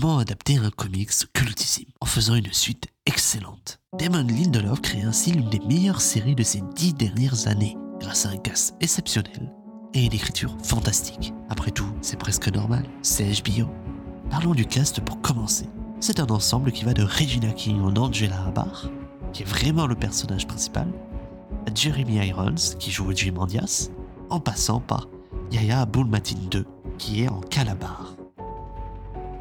comment adapter un comics cultissime en faisant une suite excellente. Damon Lindelof crée ainsi l'une des meilleures séries de ces dix dernières années, grâce à un cast exceptionnel et une écriture fantastique. Après tout, c'est presque normal, c'est HBO. Parlons du cast pour commencer. C'est un ensemble qui va de Regina King en Angela Abar, qui est vraiment le personnage principal, à Jeremy Irons, qui joue Jim Mandias, en passant par Yaya Abdul-Matin II, qui est en Calabar.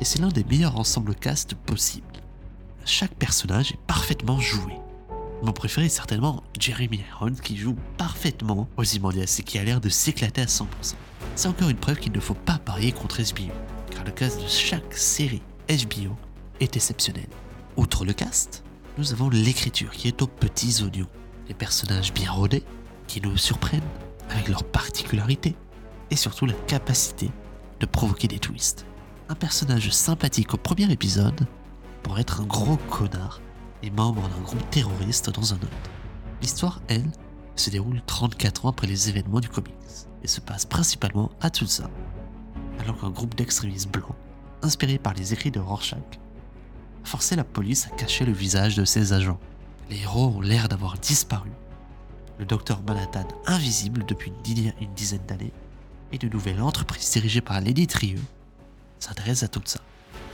Et c'est l'un des meilleurs ensembles cast possibles. Chaque personnage est parfaitement joué. Mon préféré est certainement Jeremy Irons qui joue parfaitement Ozymandias et qui a l'air de s'éclater à 100%. C'est encore une preuve qu'il ne faut pas parier contre HBO, car le cast de chaque série HBO est exceptionnel. Outre le cast, nous avons l'écriture qui est aux petits oignons. Les personnages bien rodés qui nous surprennent avec leurs particularités et surtout la capacité de provoquer des twists. Un personnage sympathique au premier épisode pour être un gros connard et membre d'un groupe terroriste dans un autre. L'histoire, elle, se déroule 34 ans après les événements du comics et se passe principalement à Tulsa, alors qu'un groupe d'extrémistes blancs, inspiré par les écrits de Rorschach, a forcé la police à cacher le visage de ses agents. Les héros ont l'air d'avoir disparu. Le docteur Manhattan, invisible depuis une, dizaine d'années, et de nouvelles entreprises dirigées par Lady Trieux s'intéressent à tout ça.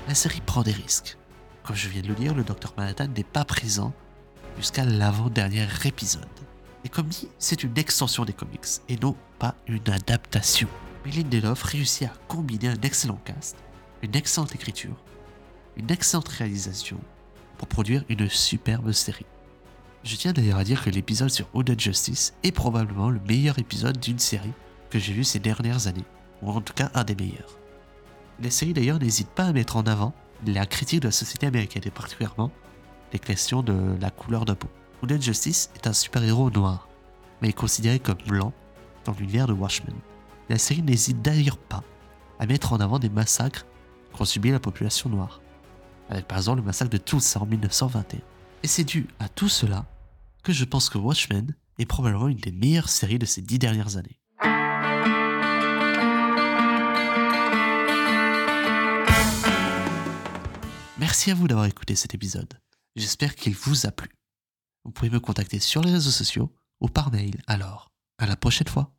La série prend des risques, comme je viens de le dire, le Docteur Manhattan n'est pas présent jusqu'à l'avant-dernier épisode. Et comme dit, c'est une extension des comics et non pas une adaptation. Mais Lindelof réussit à combiner un excellent cast, une excellente écriture, une excellente réalisation pour produire une superbe série. Je tiens d'ailleurs à dire que l'épisode sur Hooded Justice est probablement le meilleur épisode d'une série que j'ai vu ces dernières années, ou en tout cas un des meilleurs. La série d'ailleurs n'hésite pas à mettre en avant la critique de la société américaine et particulièrement les questions de la couleur de peau. Wounded Justice est un super-héros noir, mais est considéré comme blanc dans l'univers de Watchmen. La série n'hésite d'ailleurs pas à mettre en avant des massacres qu'ont subi la population noire, avec par exemple le massacre de Tulsa en 1921. Et c'est dû à tout cela que je pense que Watchmen est probablement une des meilleures séries de ces dix dernières années. Merci à vous d'avoir écouté cet épisode. J'espère qu'il vous a plu. Vous pouvez me contacter sur les réseaux sociaux ou par mail. Alors, à la prochaine fois.